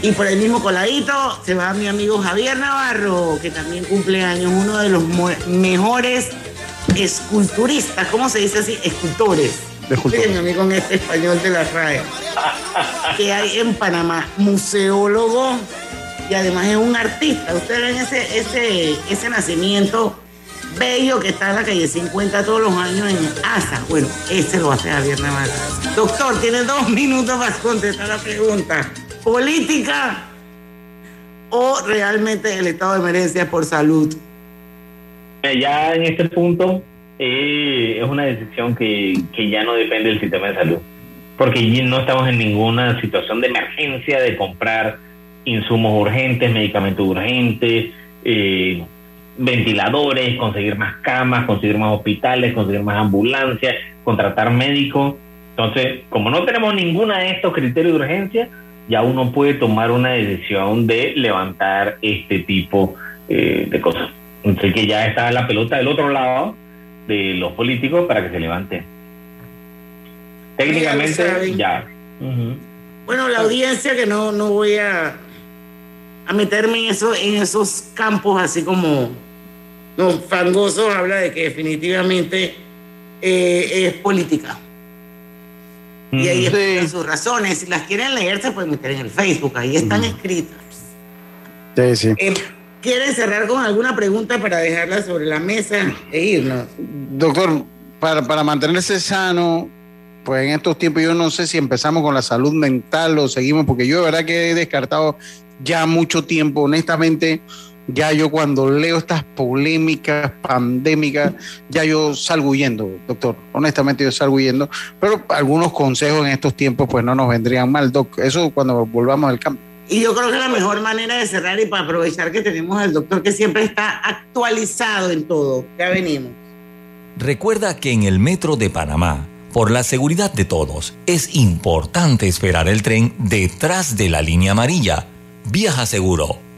Y por el mismo coladito se va mi amigo Javier Navarro, que también cumple años, uno de los mejores esculturistas, ¿cómo se dice así? Escultores. Amigo en este español de la RAE. que hay en Panamá, museólogo y además es un artista. Ustedes ven ese, ese, ese nacimiento bello que está en la calle 50 todos los años en Asa. Bueno, ese lo hace Javier Navarro. Doctor, tiene dos minutos para contestar la pregunta. ¿Política o realmente el estado de emergencia por salud? Eh, Ya en este punto eh, es una decisión que, que ya no depende del sistema de salud, porque no estamos en ninguna situación de emergencia de comprar insumos urgentes, medicamentos urgentes, eh, ventiladores, conseguir más camas, conseguir más hospitales, conseguir más ambulancias, contratar médicos. Entonces, como no tenemos ninguna de estos criterios de urgencia, ya uno puede tomar una decisión de levantar este tipo eh, de cosas. Entonces que ya está la pelota del otro lado de los políticos para que se levante. Técnicamente ya. Bueno, la audiencia que no, no voy a, a meterme en, eso, en esos campos así como no, fangosos, habla de que definitivamente eh, es política. Y ahí Mm. explican sus razones. Si las quieren leer, se pueden meter en el Facebook. Ahí están escritas. Sí, sí. Eh, ¿Quieren cerrar con alguna pregunta para dejarla sobre la mesa e irnos? Doctor, para, para mantenerse sano, pues en estos tiempos yo no sé si empezamos con la salud mental o seguimos, porque yo de verdad que he descartado ya mucho tiempo, honestamente, ya yo cuando leo estas polémicas pandémicas, ya yo salgo huyendo, doctor, honestamente yo salgo huyendo, pero algunos consejos en estos tiempos pues no nos vendrían mal, doc, eso cuando volvamos al campo. Y yo creo que la mejor manera de cerrar y para aprovechar que tenemos al doctor que siempre está actualizado en todo. Ya venimos. Recuerda que en el metro de Panamá, por la seguridad de todos, es importante esperar el tren detrás de la línea amarilla. Viaja seguro,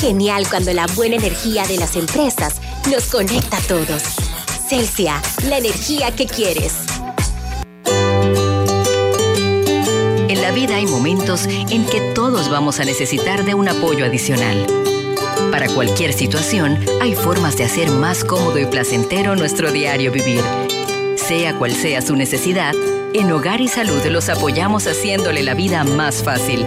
Genial cuando la buena energía de las empresas nos conecta a todos. Celsia, la energía que quieres. En la vida hay momentos en que todos vamos a necesitar de un apoyo adicional. Para cualquier situación, hay formas de hacer más cómodo y placentero nuestro diario vivir. Sea cual sea su necesidad, en Hogar y Salud los apoyamos haciéndole la vida más fácil,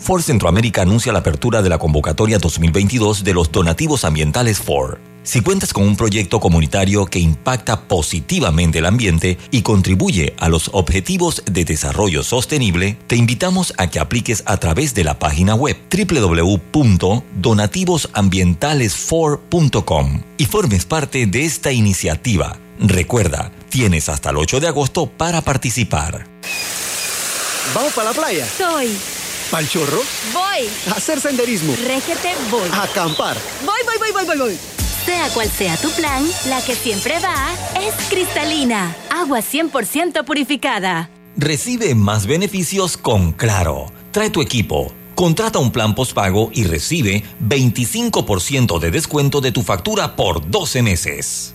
Ford Centroamérica anuncia la apertura de la convocatoria 2022 de los donativos ambientales Ford. Si cuentas con un proyecto comunitario que impacta positivamente el ambiente y contribuye a los objetivos de desarrollo sostenible, te invitamos a que apliques a través de la página web www.donativosambientalesfor.com y formes parte de esta iniciativa. Recuerda, tienes hasta el 8 de agosto para participar. ¿Vamos para la playa? Soy. ¿Pal chorro? Voy. ¿A hacer senderismo? Régete, voy. ¿A acampar? Voy, voy, voy, voy, voy, voy. Sea cual sea tu plan, la que siempre va es cristalina. Agua 100% purificada. Recibe más beneficios con Claro. Trae tu equipo. Contrata un plan postpago y recibe 25% de descuento de tu factura por 12 meses.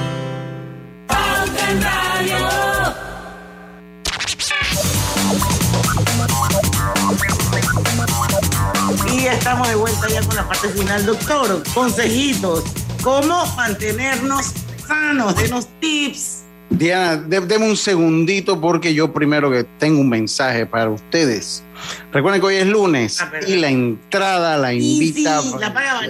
Y estamos de vuelta ya con la parte final, doctor. Consejitos, ¿cómo mantenernos sanos? Denos tips Diana, deme un segundito porque yo primero que tengo un mensaje para ustedes. Recuerden que hoy es lunes y la entrada la invita. Ah, sí, la paga.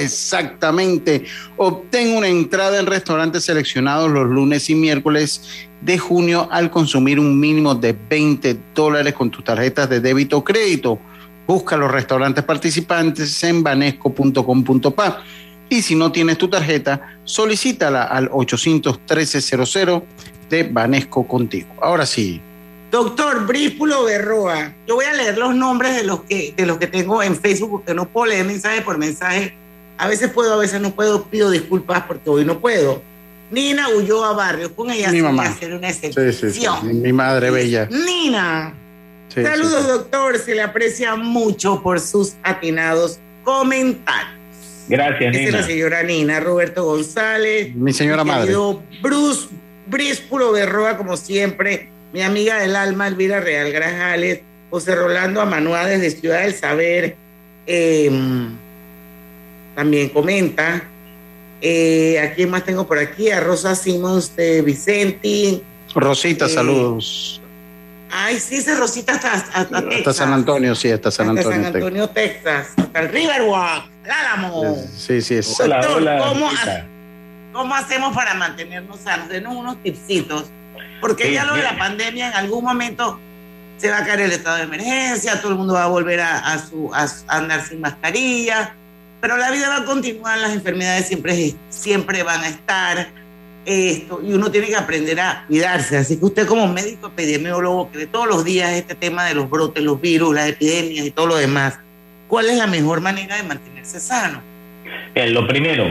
Exactamente. Obtén una entrada en restaurantes seleccionados los lunes y miércoles de junio al consumir un mínimo de 20 dólares con tus tarjetas de débito o crédito. Busca los restaurantes participantes en banesco.com.pa y si no tienes tu tarjeta, solicítala al 813-00 de Banesco contigo. Ahora sí. Doctor Bríspulo Berroa, yo voy a leer los nombres de los que de los que tengo en Facebook porque no puedo leer mensaje por mensaje. A veces puedo, a veces no puedo. Pido disculpas porque hoy no puedo. Nina Ulloa Barrios, con ella Mi mamá. a hacer una excepción. sí, sí. Mi, mi madre bella. Nina, saludos doctor, se le aprecia mucho por sus atinados comentarios. Gracias, Esa es Nina. la señora Nina, Roberto González. Mi señora madre. querido Bruce Bríspulo Berroa, como siempre. Mi amiga del alma, Elvira Real Grajales. José Rolando Amanuá desde Ciudad del Saber. eh, también comenta. Eh, ¿A quién más tengo por aquí? A Rosa Simons de Vicenti. Rosita, Eh, saludos. Ay, sí, ese Rosita hasta, hasta, Hasta Texas. San Antonio, sí, hasta San Hasta Antonio. San Antonio, Texas. Hasta el Riverwalk, el Álamo. Sí, sí, exacto. Doctor, ¿cómo, ha- cómo hacemos para mantenernos sanos? Denos unos tipsitos. Porque Sí, ya lo de la pandemia en algún momento se va a caer el estado de emergencia, todo el mundo va a volver a, a su, a, a andar sin mascarilla, pero la vida va a continuar, las enfermedades siempre, siempre van a estar. Y uno tiene que aprender a cuidarse. Así que usted como médico epidemiólogo que ve todos los días este tema de los brotes, los virus, las epidemias y todo lo demás, ¿cuál es la mejor manera de mantenerse sano? Lo primero,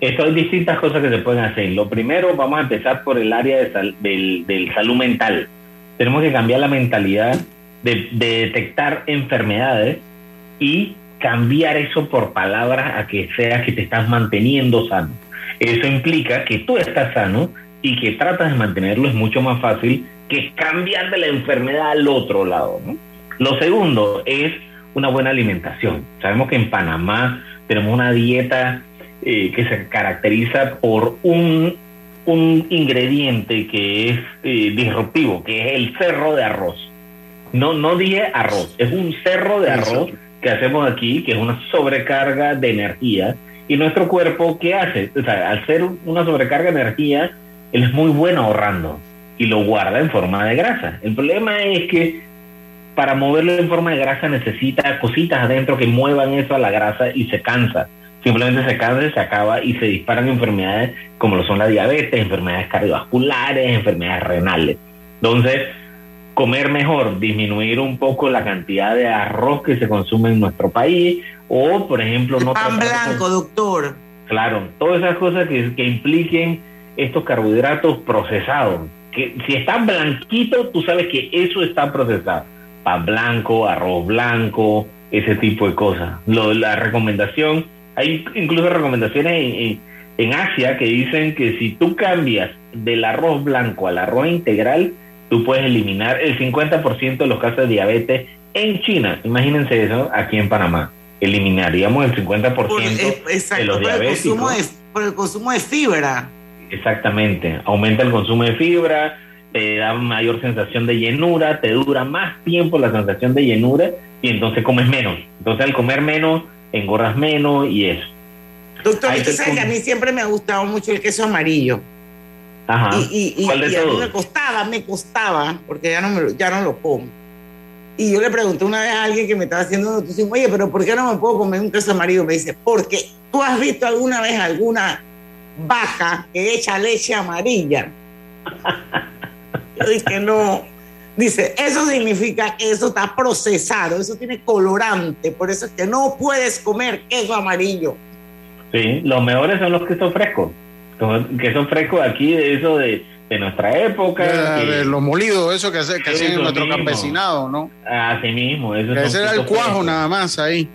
esto hay distintas cosas que se pueden hacer. Lo primero, vamos a empezar por el área de del, del salud mental. Tenemos que cambiar la mentalidad de, de detectar enfermedades y cambiar eso por palabras a que sea que te estás manteniendo sano. Eso implica que tú estás sano y que tratas de mantenerlo es mucho más fácil que cambiar de la enfermedad al otro lado. ¿no? Lo segundo es una buena alimentación. Sabemos que en Panamá tenemos una dieta eh, que se caracteriza por un, un ingrediente que es eh, disruptivo, que es el cerro de arroz. No, no dije arroz, es un cerro de arroz que hacemos aquí, que es una sobrecarga de energía. Y nuestro cuerpo, ¿qué hace? O sea, al ser una sobrecarga de energía, él es muy bueno ahorrando y lo guarda en forma de grasa. El problema es que para moverlo en forma de grasa necesita cositas adentro que muevan eso a la grasa y se cansa. Simplemente se cansa, se acaba y se disparan enfermedades como lo son la diabetes, enfermedades cardiovasculares, enfermedades renales. Entonces, comer mejor, disminuir un poco la cantidad de arroz que se consume en nuestro país o, por ejemplo, no Pan blanco, doctor. Claro, todas esas cosas que, que impliquen estos carbohidratos procesados. Que si están blanquitos, tú sabes que eso está procesado. Pan blanco, arroz blanco, ese tipo de cosas. Lo, la recomendación, hay incluso recomendaciones en, en- en Asia que dicen que si tú cambias del arroz blanco al arroz integral, tú puedes eliminar el 50% de los casos de diabetes en China. Imagínense eso aquí en Panamá. Eliminaríamos el 50% Por, eh, de los por el, diabéticos. consumo de, por el consumo de fibra. Exactamente, aumenta el consumo de fibra, te da mayor sensación de llenura, te dura más tiempo la sensación de llenura y entonces comes menos. Entonces al comer menos, engordas menos y eso. Doctor, usted que sabe que a mí siempre me ha gustado mucho el queso amarillo. Ajá. Y, y, y- ¿Cuál de y a mí todos? me costaba, me costaba, porque ya no, me, lo- ya no lo como. Y yo le pregunté una vez a alguien que me estaba haciendo nutrición, oye, pero ¿por qué no me puedo comer un queso amarillo? Me dice, porque tú has visto alguna vez alguna vaca que echa leche amarilla. Yo dije, no. Dice, eso significa que eso está procesado, eso tiene colorante, por eso es que no puedes comer queso amarillo. Sí, los mejores son los quesos frescos. Son quesos frescos aquí, eso de, de nuestra época. De, que- de los molidos, eso que, hace- que hacían en Eso nuestro mismo. campesinado, ¿no? Así mismo. son ese era el cuajo nada más ahí.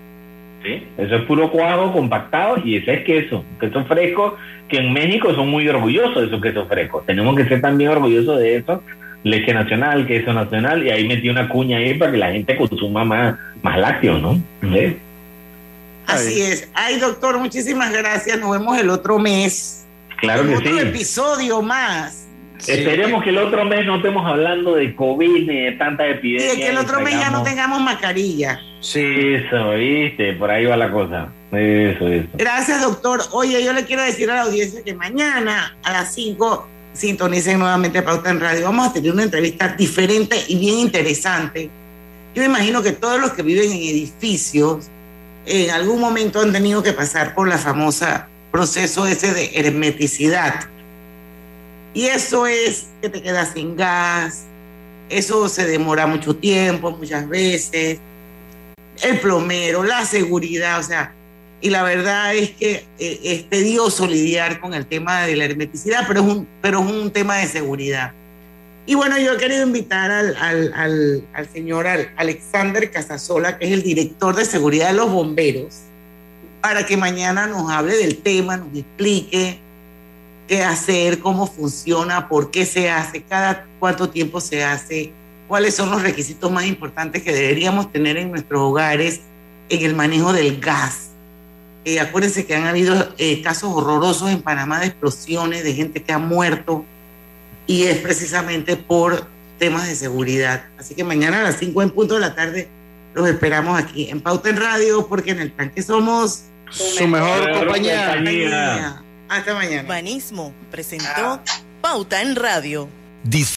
Sí, eso es puro cuajo compactado y ese es queso, queso fresco, que en México son muy orgullosos de esos quesos frescos. Tenemos que ser también orgullosos de eso. Leche nacional, queso nacional, y ahí metí una cuña ahí para que la gente consuma más, más lácteos, ¿no? ¿Ves? Así es. Ay, doctor, muchísimas gracias. Nos vemos el otro mes. Claro en que otro sí. episodio más Esperemos que el otro mes no estemos hablando de COVID ni de tanta Y epidemia. de que el otro mes ya no tengamos mascarilla. Sí, eso, viste, por ahí va la cosa. Eso, eso. Gracias, doctor. Oye, yo le quiero decir a la audiencia que mañana a las 5 sintonicen nuevamente Pauta en Radio. Vamos a tener una entrevista diferente y bien interesante. Yo me imagino que todos los que viven en edificios en algún momento han tenido que pasar por la famosa proceso ese de hermeticidad. Y eso es que te quedas sin gas, eso se demora mucho tiempo, muchas veces, el plomero, la seguridad, o sea, y la verdad es que eh, es tedioso lidiar con el tema de la hermeticidad, pero es un, pero es un tema de seguridad. Y bueno, yo he querido invitar al, al, al, al señor Al- Alexander Casasola, que es el director de seguridad de los bomberos, para que mañana nos hable del tema, nos explique qué hacer, cómo funciona, por qué se hace, cada cuánto tiempo se hace, cuáles son los requisitos más importantes que deberíamos tener en nuestros hogares en el manejo del gas. Eh, acuérdense que han habido eh, casos horrorosos en Panamá de explosiones, de gente que ha muerto, y es precisamente por temas de seguridad. Así que mañana a las 5 en punto de la tarde los esperamos aquí en Pauta en Radio, porque en el tanque somos Su mejor compañía. compañía. Hasta mañana. Banismo presentó Pauta en Radio.